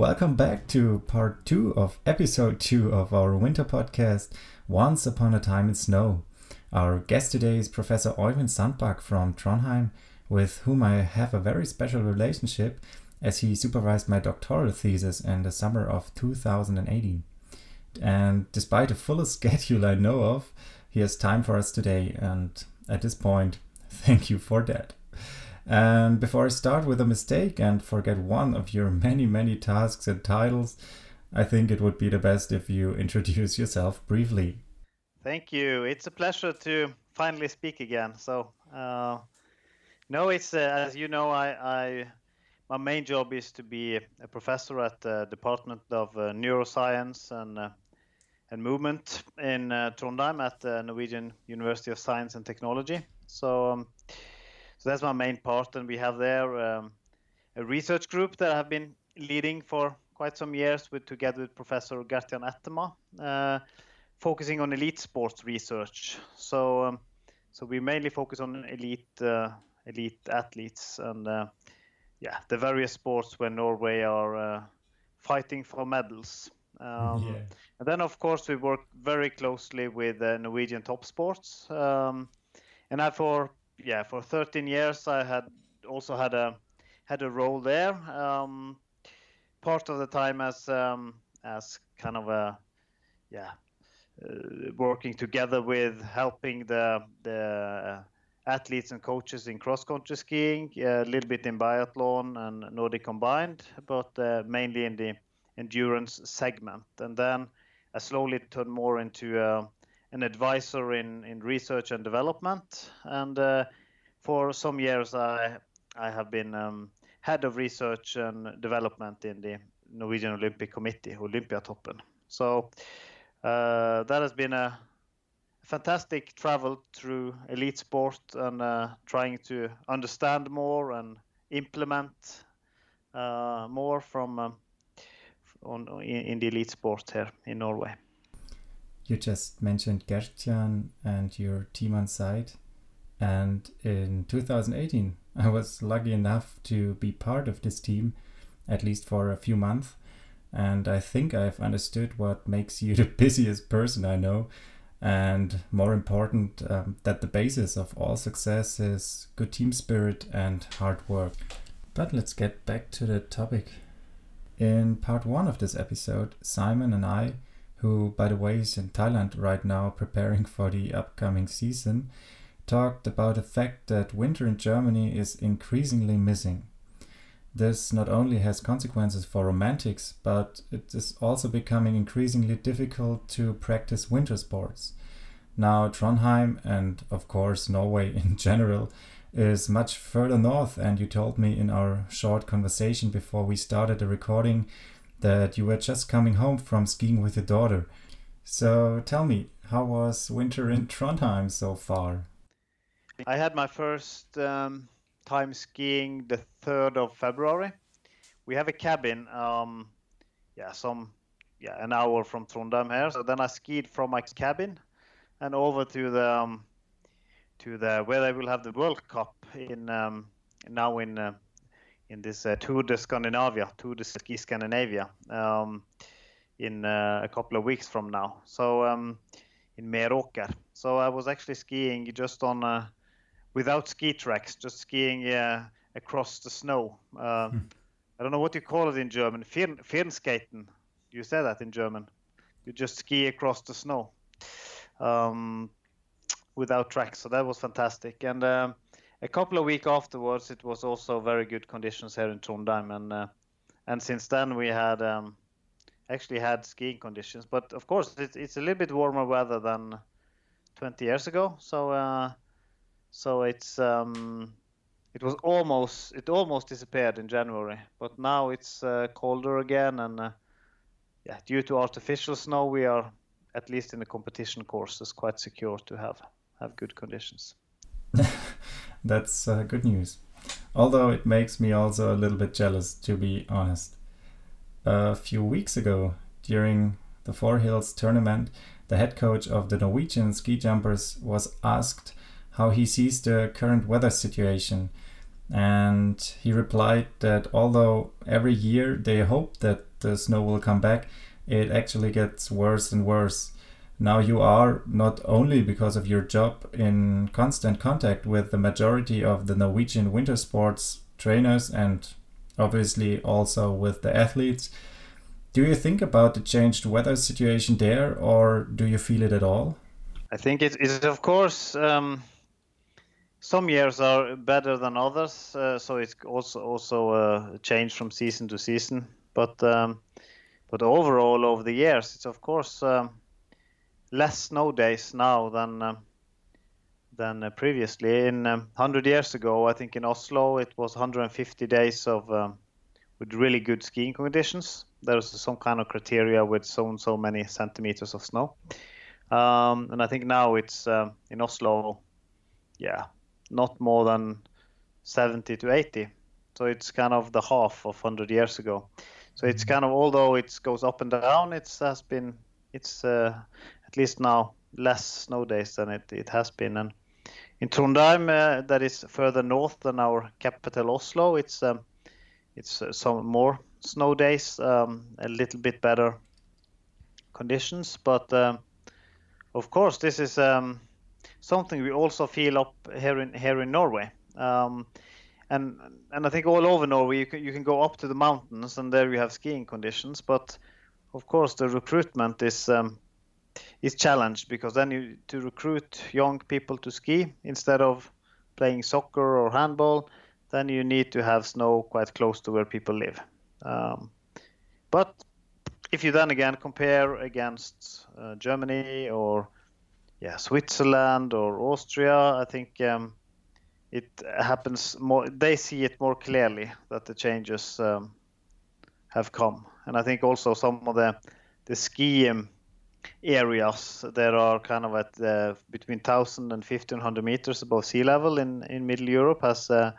Welcome back to part two of episode two of our winter podcast, Once Upon a Time in Snow. Our guest today is Professor Øyvind Sandbakk from Trondheim, with whom I have a very special relationship as he supervised my doctoral thesis in the summer of 2018. And despite a fullest schedule I know of, he has time for us today, and at this point, thank you for that. And before I start with a mistake and forget one of your many, many tasks and titles, I think it would be the best if you introduce yourself briefly. Thank you. It's a pleasure to finally speak again. So, uh, no, it's uh, as you know, I, I, my main job is to be a professor at the Department of uh, Neuroscience and uh, and Movement in uh, Trondheim at the Norwegian University of Science and Technology. So. Um, so that's my main part, and we have there um, a research group that I've been leading for quite some years with together with Professor Gert-Jan Ettema, uh, focusing on elite sports research. So um, so we mainly focus on elite uh, elite athletes and uh, yeah the various sports where Norway are uh, fighting for medals. Um, yeah. And then of course we work very closely with Norwegian top sports. Um, and I for yeah, for 13 years I had also had a had a role there. Um, part of the time as um, as kind of a yeah uh, working together with helping the the athletes and coaches in cross country skiing, a little bit in biathlon and Nordic combined, but uh, mainly in the endurance segment. And then I slowly turned more into uh, an advisor in, in research and development. And uh, for some years, I I have been um, head of research and development in the Norwegian Olympic Committee, Olympiatoppen. So uh, that has been a fantastic travel through elite sport and uh, trying to understand more and implement uh, more from um, on in, in, the elite sport here in Norway. You just mentioned Gert-Jan and your team on site. And in 2018, I was lucky enough to be part of this team, at least for a few months. And I think I've understood what makes you the busiest person I know. And more important, um, that the basis of all success is good team spirit and hard work. But let's get back to the topic. In part one of this episode, Simon and I who, by the way, is in Thailand right now preparing for the upcoming season, talked about the fact that winter in Germany is increasingly missing. This not only has consequences for romantics, but it is also becoming increasingly difficult to practice winter sports. Now, Trondheim, and of course Norway in general, is much further north, and you told me in our short conversation before we started the recording that you were just coming home from skiing with your daughter. So tell me, how was winter in Trondheim so far? I had my first um, time skiing the 3rd of February. We have a cabin, um, yeah, some, yeah, an hour from Trondheim here. So then I skied from my cabin and over to the, um, to the where they will have the World Cup in um, now in uh, in this uh, Tour de Scandinavia, Tour de Ski Scandinavia, um, in uh, a couple of weeks from now. So um, in Meråker. So I was actually skiing just on uh, without ski tracks, just skiing uh, across the snow. Uh, hmm. I don't know what you call it in German. Firn, Firnskaten. You say that in German. You just ski across the snow um, without tracks. So that was fantastic. And um, a couple of weeks afterwards, it was also very good conditions here in Trondheim, and uh, and since then we had um, actually had skiing conditions. But of course, it's it's a little bit warmer weather than 20 years ago. So uh, so it's um, it was almost it almost disappeared in January, but now it's uh, colder again, and uh, yeah, due to artificial snow, we are at least in the competition courses quite secure to have have good conditions. That's uh, good news. Although it makes me also a little bit jealous, to be honest. A few weeks ago, during the Four Hills tournament, the head coach of the Norwegian ski jumpers was asked how he sees the current weather situation. And he replied that although every year they hope that the snow will come back, it actually gets worse and worse. Now you are not only because of your job in constant contact with the majority of the Norwegian winter sports trainers and obviously also with the athletes. Do you think about the changed weather situation there or do you feel it at all? I think it is, of course. Um, some years are better than others, uh, so it's also also a change from season to season. But um, but overall, over the years, it's of course um, less snow days now than uh, than uh, previously. In um, 100 years ago, I think in Oslo it was 150 days of um, with really good skiing conditions. There was some kind of criteria with so and so many centimeters of snow. Um, and I think now it's um, in Oslo, yeah, not more than 70 to 80. So it's kind of the half of 100 years ago. So it's mm-hmm. kind of although it goes up and down, it has been it's uh, at least now less snow days than it, it has been. And in Trondheim, uh, that is further north than our capital Oslo, it's um, it's uh, some more snow days, um, a little bit better conditions, but um, of course this is um, something we also feel up here in here in Norway. Um, and and I think all over Norway you can you can go up to the mountains and there you have skiing conditions, but of course the recruitment is um, is challenged because then you to recruit young people to ski instead of playing soccer or handball, then you need to have snow quite close to where people live. Um, but if you then again compare against uh, Germany or yeah Switzerland or Austria, I think um, it happens more. They see it more clearly that the changes um, have come, and I think also some of the the um, areas that are kind of at uh, between 1,000 and 1,500 meters above sea level in, in Middle Europe has uh,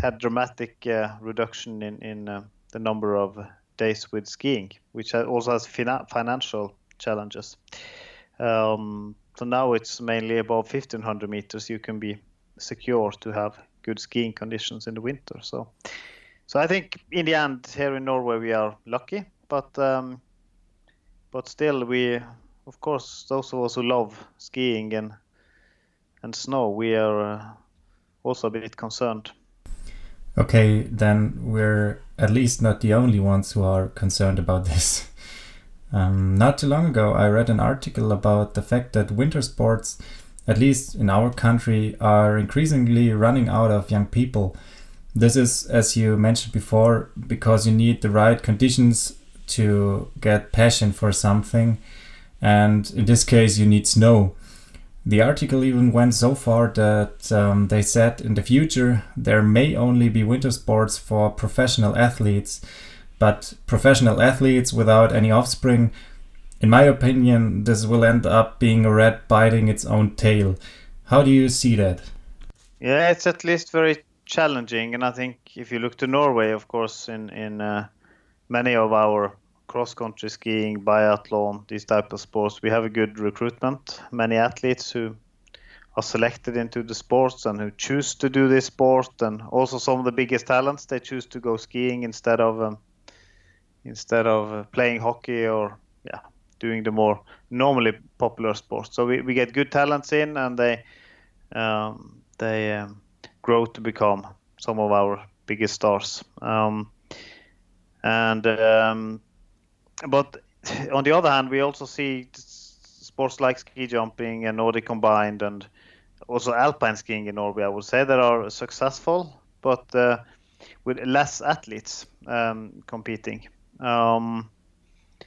had dramatic uh, reduction in, in uh, the number of days with skiing, which also has fina- financial challenges. Um, so now it's mainly above 1,500 meters you can be secure to have good skiing conditions in the winter. So, so I think in the end here in Norway we are lucky, but um, but still we of course those of us who love skiing and and snow we are uh, also a bit concerned. Okay then we're at least not the only ones who are concerned about this. Um, not too long ago i read an article about the fact that winter sports at least in our country are increasingly running out of young people. This is as you mentioned before because you need the right conditions to get passion for something, and in this case, you need snow. The article even went so far that um, they said in the future there may only be winter sports for professional athletes, but professional athletes without any offspring, in my opinion, this will end up being a rat biting its own tail. How do you see that? Yeah, it's at least very challenging, and I think if you look to Norway, of course, in in uh, many of our cross country skiing, biathlon, these type of sports, we have a good recruitment. Many athletes who are selected into the sports and who choose to do this sport, and also some of the biggest talents they choose to go skiing instead of um, instead of uh, playing hockey or yeah doing the more normally popular sports. So we, we get good talents in, and they um, they um, grow to become some of our biggest stars. Um, and um, but on the other hand, we also see sports like ski jumping and Nordic combined, and also alpine skiing in Norway. I would say that are successful, but uh, with less athletes um, competing. Um,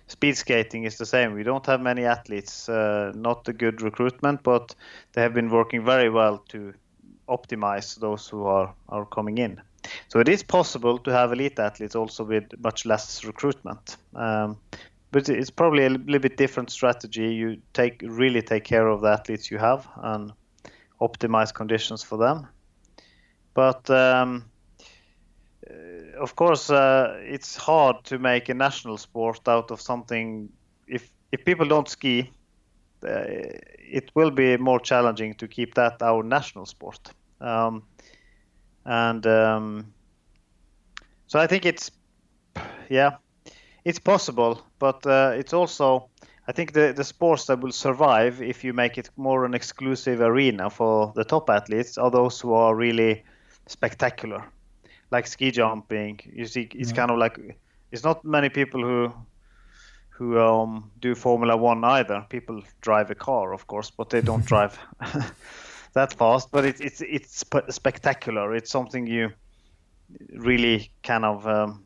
speed skating is the same. We don't have many athletes, uh, not a good recruitment, but they have been working very well to optimize those who are, are coming in. So it is possible to have elite athletes also with much less recruitment. Um, but it's probably a little bit different strategy. You take really take care of the athletes you have and optimize conditions for them. But um, uh, of course, uh, it's hard to make a national sport out of something. If if people don't ski, uh, it will be more challenging to keep that our national sport. Um, and um, so I think it's yeah, it's possible, but uh, it's also I think the the sports that will survive if you make it more an exclusive arena for the top athletes are those who are really spectacular, like ski jumping. You see, it's yeah. kind of like it's not many people who who um, do Formula One either. People drive a car, of course, but they don't drive that fast. But it, it's it's spectacular. It's something you really kind of um,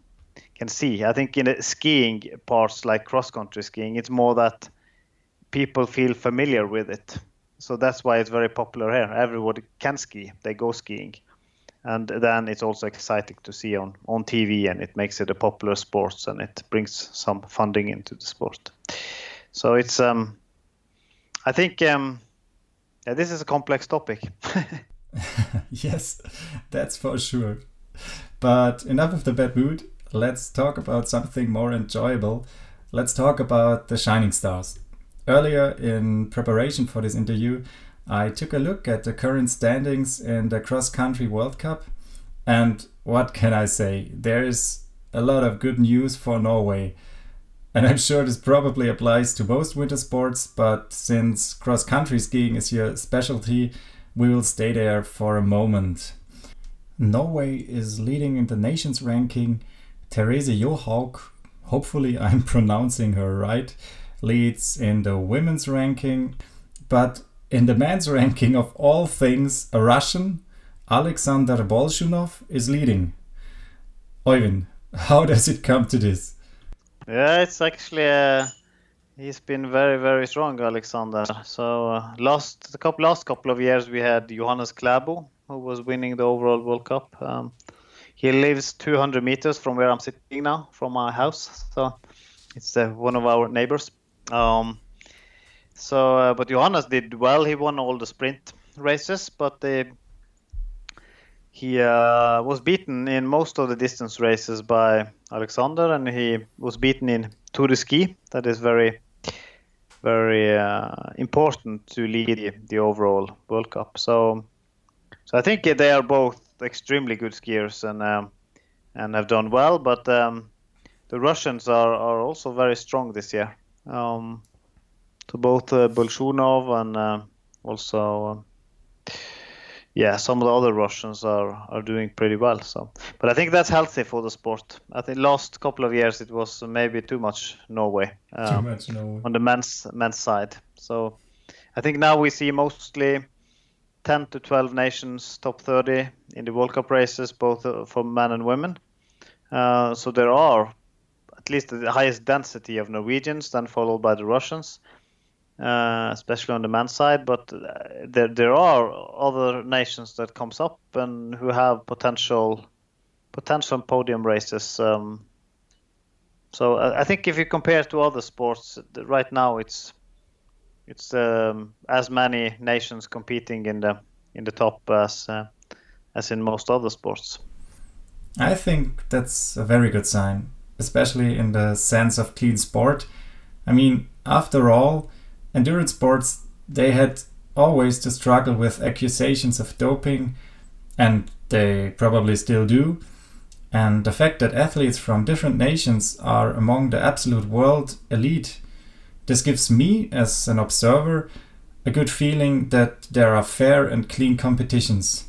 can see. I think in the skiing parts, like cross country skiing, it's more that people feel familiar with it. So that's why it's very popular here. Everybody can ski; they go skiing and then it's also exciting to see on on TV, and it makes it a popular sport, and it brings some funding into the sport. So it's um, I think um, yeah, this is a complex topic. yes, that's for sure. But enough of the bad mood. Let's talk about something more enjoyable. Let's talk about the shining stars. Earlier in preparation for this interview, I took a look at the current standings in the cross country World Cup, and what can I say? There is a lot of good news for Norway. And I'm sure this probably applies to most winter sports, but since cross country skiing is your specialty, we will stay there for a moment. Norway is leading in the nations ranking. Therese Johaug, hopefully I'm pronouncing her right, leads in the women's ranking. But in the men's ranking of all things, a Russian, Alexander Bolshunov, is leading. Øyvind, how does it come to this? Yeah, it's actually uh, he's been very very strong, Alexander. So uh, last the couple last couple of years we had Johannes Klæbo who was winning the overall World Cup. Um, he lives 200 meters from where I'm sitting now, from my house. So it's uh, one of our neighbors. Um, so, uh, but Johannes did well. He won all the sprint races, but uh, he uh, was beaten in most of the distance races by Alexander, and he was beaten in Tour de Ski. That is very, very uh, important to lead the, overall World Cup. So, so I think they are both extremely good skiers and um, and have done well. But um, the Russians are, are also very strong this year. Um, to both uh, Bolshunov and uh, also uh, yeah, some of the other Russians are are doing pretty well. So, but I think that's healthy for the sport. I think last couple of years it was maybe too much Norway, um, too much Norway. on the men's men's side. So, I think now we see mostly 10 to 12 nations top 30 in the World Cup races, both uh, for men and women. Uh, so there are at least the highest density of Norwegians, then followed by the Russians. Uh, especially on the men's side. But uh, there there are other nations that comes up and who have potential potential podium races. Um, so I, I, think if you compare to other sports, right now it's it's um, as many nations competing in the in the top as uh, as in most other sports. I think that's a very good sign, especially in the sense of clean sport. I mean, after all, endurance sports, they had always to struggle with accusations of doping, and they probably still do. And the fact that athletes from different nations are among the absolute world elite, this gives me, as an observer, a good feeling that there are fair and clean competitions.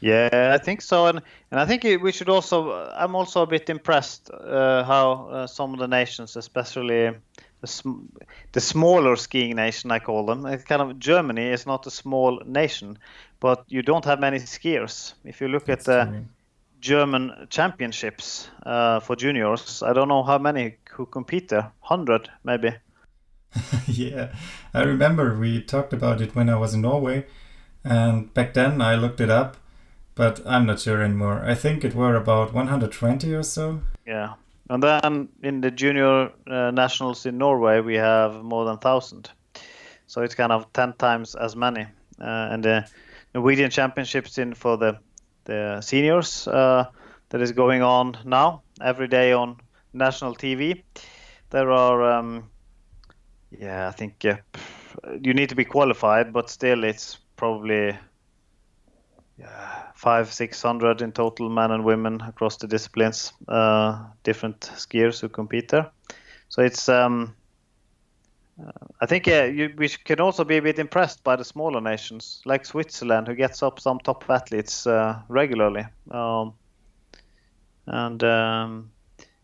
Yeah, I think so, and and I think we should also. I'm also a bit impressed uh, how uh, some of the nations, especially the, sm- the smaller skiing nation, I call them. It's kind of Germany is not a small nation, but you don't have many skiers. If you look That's at the. German championships uh, for juniors, I don't know how many who compete there. Hundred maybe. yeah, I remember we talked about it when I was in Norway, and back then I looked it up, but I'm not sure anymore. I think it were about 120 or so. Yeah, and then in the junior uh, nationals in Norway, we have more than 1,000. So it's kind of 10 times as many. Uh, and the Norwegian Championships in for the, the seniors uh, that is going on now, every day on national TV. There are, um, yeah, I think uh, you need to be qualified, but still it's probably yeah, five, six hundred in total, men and women across the disciplines, uh, different skiers who compete there. So it's um, I think you, we can also be a bit impressed by the smaller nations like Switzerland, who gets up some top athletes uh, regularly, um, and um,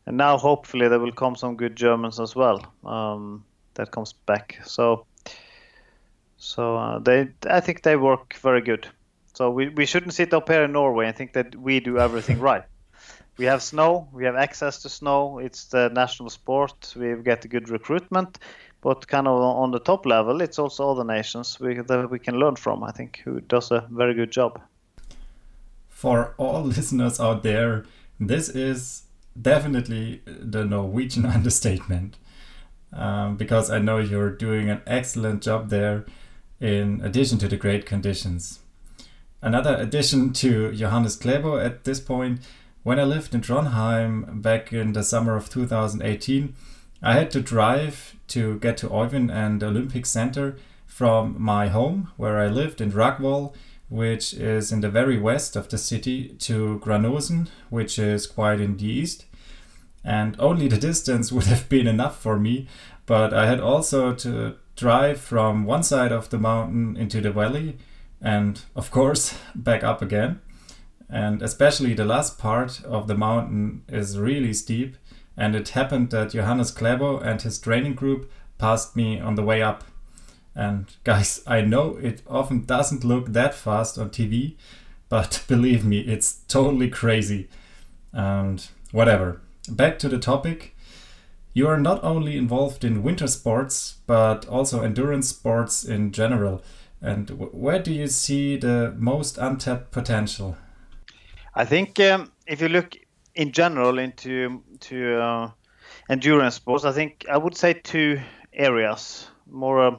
and now hopefully there will come some good Germans as well um, that comes back. So so uh, they I think they work very good. So we, we shouldn't sit up here in Norway and think that we do everything right. We have snow, we have access to snow. It's the national sport. We get a good recruitment but kind of on the top level, it's also other nations we, that we can learn from. I think who does a very good job. For all listeners out there, this is definitely the Norwegian understatement, um, because I know you're doing an excellent job there. In addition to the great conditions, another addition to Johannes Klæbo at this point, when I lived in Trondheim back in the summer of 2018. I had to drive to get to Euven and Olympic Center from my home, where I lived in Dragvoll, which is in the very west of the city, to Granåsen, which is quite in the east. And only the distance would have been enough for me, but I had also to drive from one side of the mountain into the valley and, of course, back up again. And especially the last part of the mountain is really steep and it happened that Johannes Klæbo and his training group passed me on the way up. And guys, I know it often doesn't look that fast on TV, but believe me, it's totally crazy. And whatever. Back to the topic. You are not only involved in winter sports, but also endurance sports in general. And where do you see the most untapped potential? I think um, if you look in general into to uh, endurance sports, I think I would say two areas more. Uh,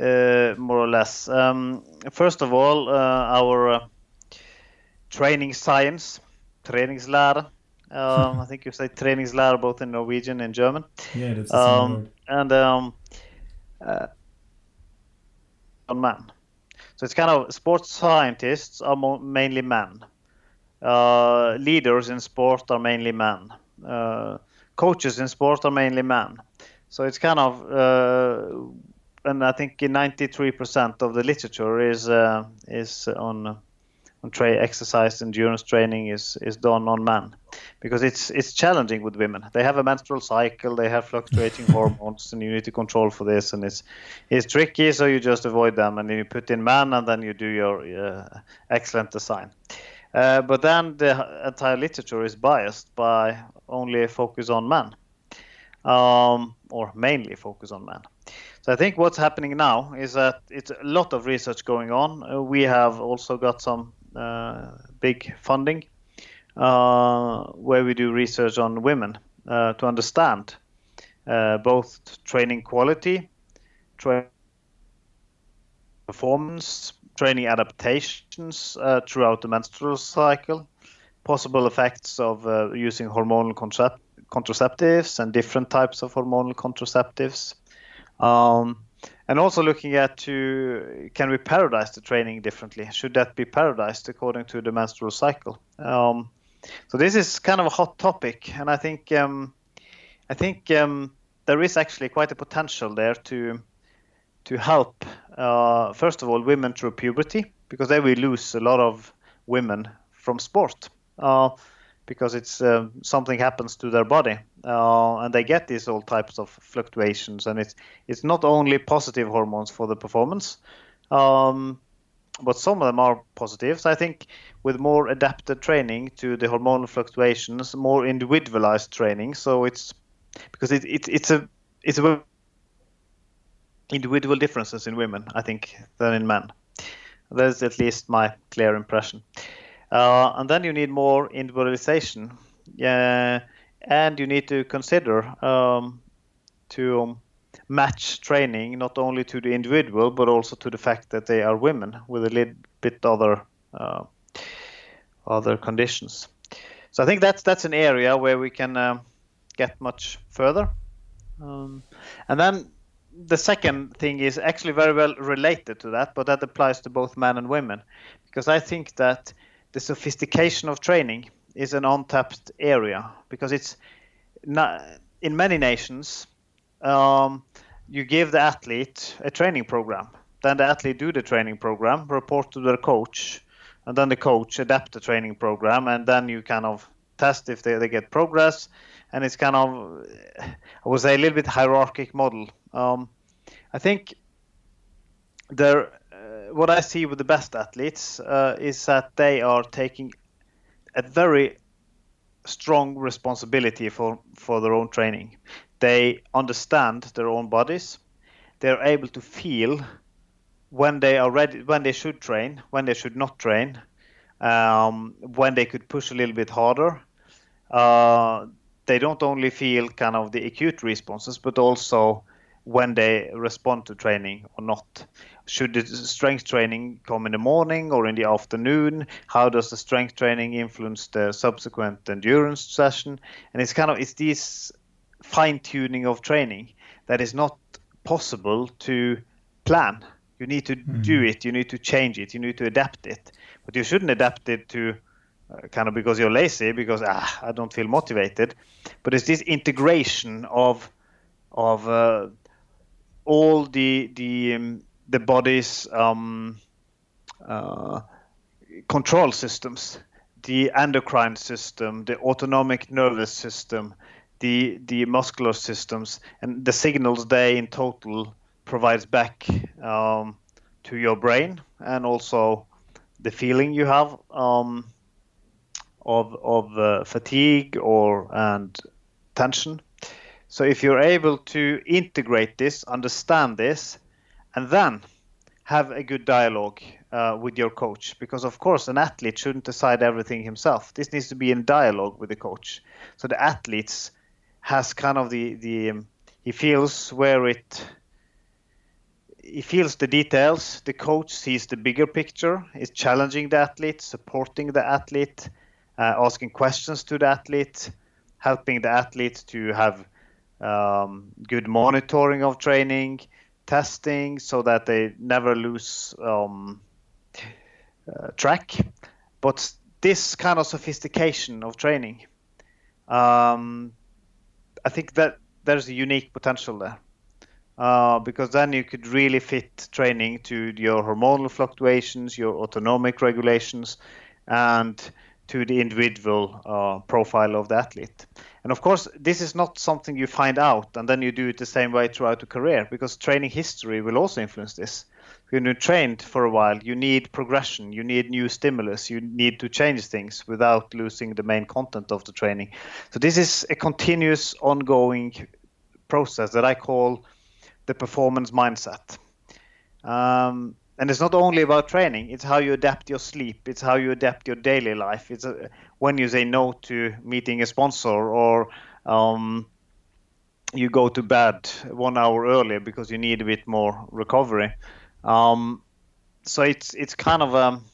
uh, more or less. Um, first of all, uh, our uh, training science, träningslära. Um, I think you say träningslära both in Norwegian and German. Yeah, that's the um, word. And um, uh, on men. So it's kind of sports scientists are mainly men. Uh, leaders in sport are mainly men. Uh, coaches in sport are mainly men. So it's kind of, uh, and I think 93% of the literature is uh, is on on tra- exercise endurance training is is done on men because it's it's challenging with women. They have a menstrual cycle, they have fluctuating hormones, and you need to control for this, and it's it's tricky. So you just avoid them, and then you put in men, and then you do your uh, excellent design. Uh, but then the entire literature is biased by only focus on men, um, or mainly focus on men. So I think what's happening now is that it's a lot of research going on. Uh, we have also got some big funding uh, where we do research on women uh, to understand uh, both training quality, tra- performance, training adaptations uh, throughout the menstrual cycle, possible effects of uh, using hormonal contraceptives and different types of hormonal contraceptives. Um, and also looking at to can we periodize the training differently? Should that be periodized according to the menstrual cycle? Um, so this is kind of a hot topic, and I think um, I think um, there is actually quite a potential there to to help uh, first of all, women through puberty, because they will lose a lot of women from sport. Uh, because it's uh, something happens to their body uh, and they get these all types of fluctuations and it's it's not only positive hormones for the performance um, but some of them are positive so i think with more adapted training to the hormonal fluctuations more individualized training so it's because it, it it's a it's a individual differences in women, I think, than in men. That's at least my clear impression. Uh, and then you need more individualization. And you need to consider um, to match training not only to the individual but also to the fact that they are women with a little bit other uh, other conditions. So I think that's that's an area where we can uh, get much further. Um, and then the second thing is actually very well related to that, but that applies to both men and women, because I think that the sophistication of training is an untapped area because it's not in many nations. Um, you give the athlete a training program, then the athlete do the training program, report to their coach, and then the coach adapt the training program, and then you kind of test if they, they get progress, and it's kind of I would say a little bit hierarchic model. Um, I think there, what I see with the best athletes uh, is that they are taking a very strong responsibility for for their own training. They understand their own bodies. They're able to feel when they are ready, when they should train, when they should not train, um, when they could push a little bit harder. Uh, they don't only feel kind of the acute responses, but also when they respond to training or not. Should the strength training come in the morning or in the afternoon? How does the strength training influence the subsequent endurance session? And it's kind of it's this fine tuning of training that is not possible to plan. You need to mm-hmm. do it. You need to change it. You need to adapt it. But you shouldn't adapt it to uh, kind of because you're lazy because ah, I don't feel motivated. But it's this integration of of uh, all the the um, the body's um, uh, control systems, the endocrine system, the autonomic nervous system, the the muscular systems, and the signals they in total provides back um, to your brain, and also the feeling you have um, of of uh, fatigue or and tension. So if you're able to integrate this, understand this, and then have a good dialogue uh, with your coach, because of course an athlete shouldn't decide everything himself. This needs to be in dialogue with the coach. So the athlete has kind of the the um, he feels where it he feels the details. The coach sees the bigger picture. Is challenging the athlete, supporting the athlete, uh, asking questions to the athlete, helping the athlete to have um, good monitoring of training, testing, so that they never lose um, uh, track. But this kind of sophistication of training, um, I think that there's a unique potential there. Uh, because then you could really fit training to your hormonal fluctuations, your autonomic regulations, and to the individual uh, profile of the athlete. And of course, this is not something you find out and then you do it the same way throughout the career because training history will also influence this. When you're trained for a while, you need progression, you need new stimulus, you need to change things without losing the main content of the training. So this is a continuous, ongoing process that I call the performance mindset. Um, and it's not only about training it's how you adapt your sleep it's how you adapt your daily life. It's a, uh, when you say no to meeting a sponsor or um, you go to bed one hour earlier because you need a bit more recovery um, so it's it's kind of um,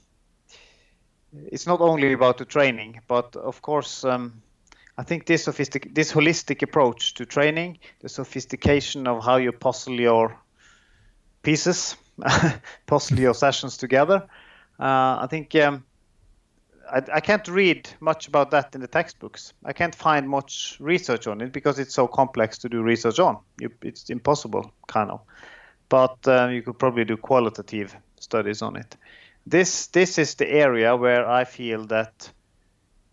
it's not only about the training but of course um, I think this sophistic this holistic approach to training the sophistication of how you puzzle your pieces possibly your sessions together. Uh, I think um, I, I, can't read much about that in the textbooks. I can't find much research on it because it's so complex to do research on. You, it's impossible, kind of. But uh, you could probably do qualitative studies on it. This this is the area where I feel that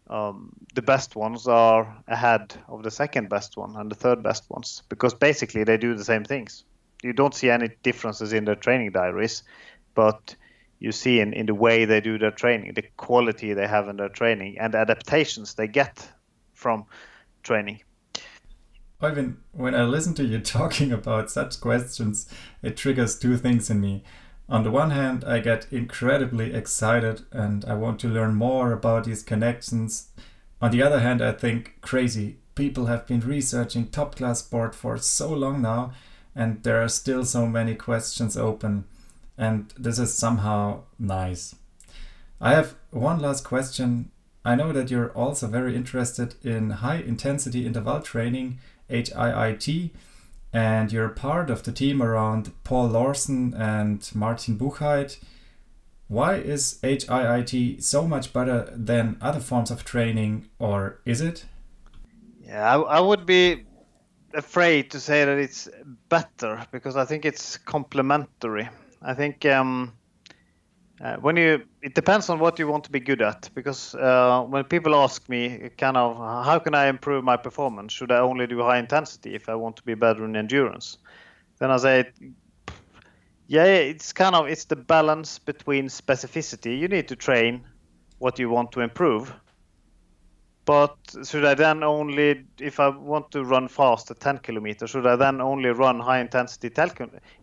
um, the best ones are ahead of the second best one and the third best ones because basically they do the same things you don't see any differences in their training diaries, but you see in, in the way they do their training, the quality they have in their training, and the adaptations they get from training. Øyvind, when I listen to you talking about such questions, it triggers two things in me. On the one hand, I get incredibly excited and I want to learn more about these connections. On the other hand, I think crazy. People have been researching top class sport for so long now and there are still so many questions open and this is somehow nice. I have one last question. I know that you're also very interested in high intensity interval training, HIIT, and you're part of the team around Paul Laursen and Martin Buchheit. Why is HIIT so much better than other forms of training, or is it? Yeah, I, I would be afraid to say that it's better because I think it's complementary. I think um, uh, when you it depends on what you want to be good at because uh, when people ask me kind of how can I improve my performance, should I only do high intensity if I want to be better in endurance? Then I say, yeah, it's kind of it's the balance between specificity. You need to train what you want to improve but should I then only, if I want to run fast at 10 kilometers, should I then only run high intensity 10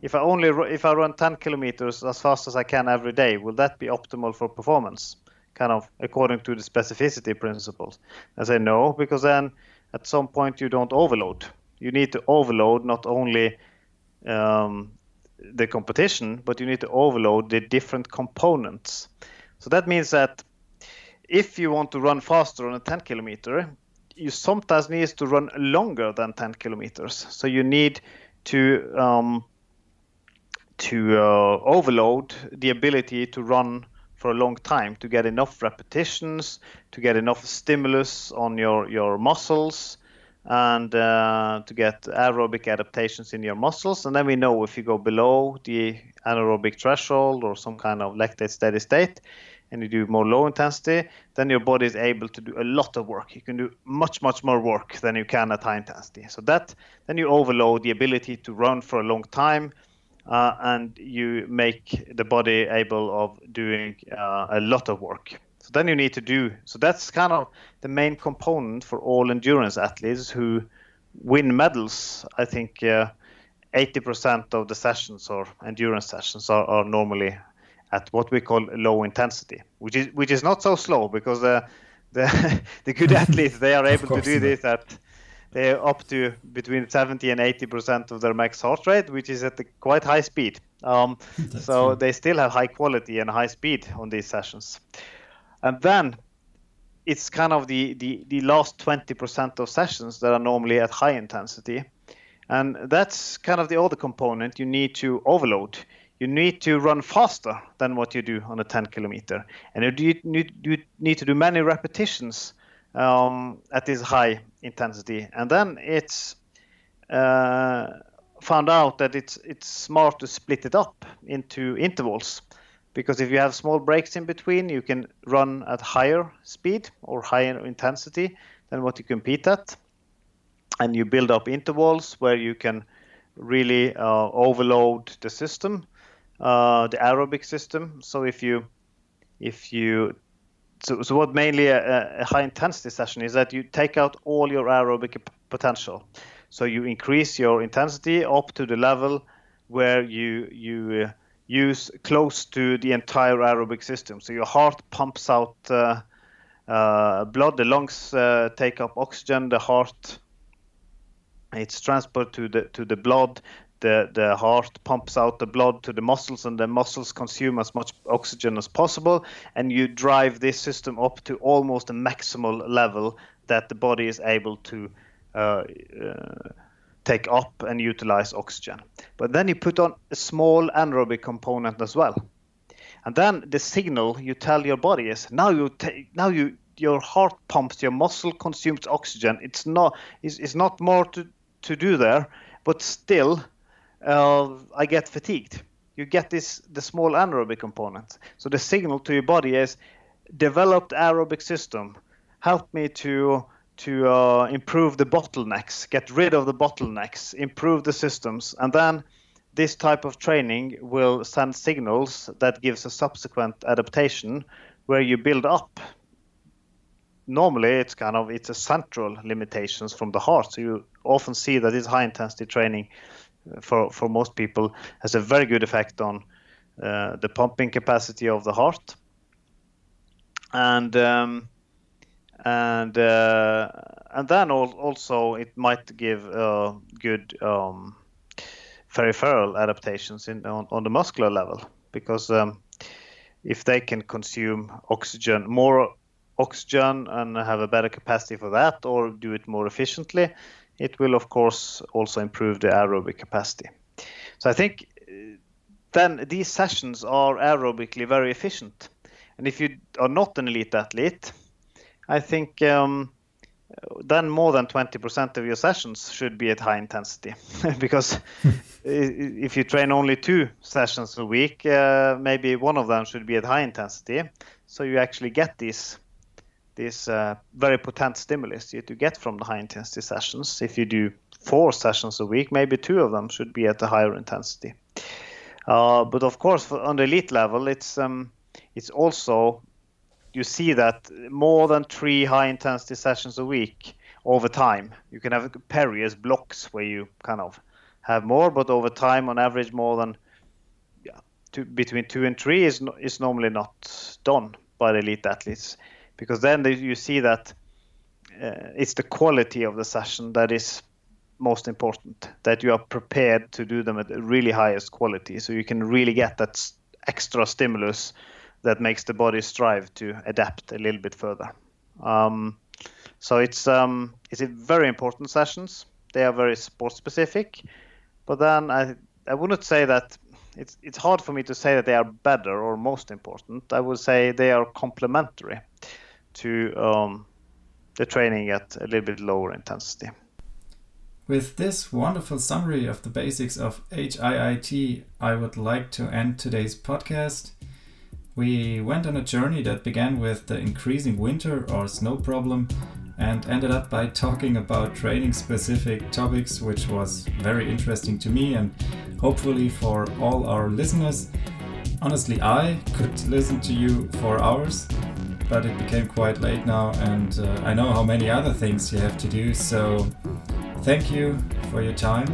If I only if I run 10 kilometers as fast as I can every day, will that be optimal for performance? Kind of according to the specificity principles. I say no, because then at some point you don't overload. You need to overload not only um, the competition, but you need to overload the different components. So that means that if you want to run faster on a 10 kilometer, you sometimes need to run longer than 10 kilometers. So you need to um, to uh, overload the ability to run for a long time to get enough repetitions, to get enough stimulus on your your muscles, and uh, to get aerobic adaptations in your muscles. And then we know if you go below the anaerobic threshold or some kind of lactate steady state, and you do more low intensity, then your body is able to do a lot of work. You can do much, much more work than you can at high intensity. So that then you overload the ability to run for a long time, uh, and you make the body able of doing uh, a lot of work. So then you need to do. So that's kind of the main component for all endurance athletes who win medals. I think. Uh, 80% of the sessions or endurance sessions are, are normally at what we call low intensity, which is which is not so slow because the the, the good athletes they are able to do not. this at they're up to between 70 and 80 percent of their max heart rate, which is at a quite high speed. Um, so true. they still have high quality and high speed on these sessions. And then it's kind of the, the, the last 20 percent of sessions that are normally at high intensity. And that's kind of the other component you need to overload you need to run faster than what you do on a 10 kilometer, and you need, you need to do many repetitions um, at this high intensity. And then it's uh, found out that it's it's smart to split it up into intervals, because if you have small breaks in between, you can run at higher speed or higher intensity than what you compete at, and you build up intervals where you can really uh, overload the system uh, the aerobic system. So if you if you so, so what mainly a, a, high intensity session is that you take out all your aerobic potential. So you increase your intensity up to the level where you you uh, use close to the entire aerobic system. So your heart pumps out uh, uh, blood, the lungs uh, take up oxygen, the heart it's transported to the to the blood the, the heart pumps out the blood to the muscles and the muscles consume as much oxygen as possible. And you drive this system up to almost a maximal level that the body is able to uh, uh, take up and utilize oxygen. But then you put on a small anaerobic component as well. And then the signal you tell your body is now you now you your heart pumps your muscle consumes oxygen. It's not it's, it's not more to to do there but still uh, I get fatigued. You get this the small anaerobic component. So the signal to your body is developed aerobic system. Help me to to uh, improve the bottlenecks, get rid of the bottlenecks, improve the systems, and then this type of training will send signals that gives a subsequent adaptation where you build up normally it's kind of it's a central limitations from the heart so you often see that this high intensity training for for most people has a very good effect on uh, the pumping capacity of the heart. And um, and uh, and then also it might give uh, good um, peripheral adaptations in on, on the muscular level because um, if they can consume oxygen more oxygen and have a better capacity for that or do it more efficiently it will of course also improve the aerobic capacity. So I think uh, then these sessions are aerobically very efficient. And if you are not an elite athlete, I think um, then more than 20% of your sessions should be at high intensity because if you train only two sessions a week uh, maybe one of them should be at high intensity so you actually get these these uh, very potent stimulus that you get from the high intensity sessions. If you do four sessions a week maybe two of them should be at a higher intensity. Uh, but of course on the elite level it's um, it's also you see that more than three high intensity sessions a week over time. You can have periods, blocks where you kind of have more, but over time, on average, more than yeah, two, between two and three is no, is normally not done by the elite athletes, because then you see that uh, it's the quality of the session that is most important. That you are prepared to do them at the really highest quality, so you can really get that extra stimulus that makes the body strive to adapt a little bit further. Um, so it's um, it's very important sessions. They are very sport specific, but then I I wouldn't say that it's it's hard for me to say that they are better or most important. I would say they are complementary to um, the training at a little bit lower intensity. With this wonderful summary of the basics of HIIT, I would like to end today's podcast. We went on a journey that began with the increasing winter or snow problem and ended up by talking about training specific topics, which was very interesting to me and hopefully for all our listeners. Honestly, I could listen to you for hours, but it became quite late now, and uh, I know how many other things you have to do. So, thank you for your time,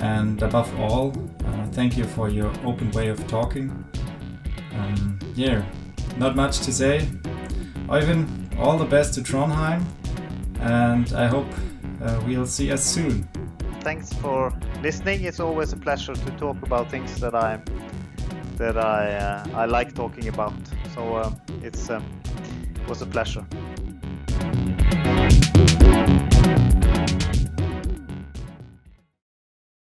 and above all, uh, thank you for your open way of talking um, yeah, not much to say. Øyvind, all the best to Trondheim, and I hope uh, we'll see us soon. Thanks for listening. It's always a pleasure to talk about things that I that I uh, I like talking about. So uh, it's um, was a pleasure.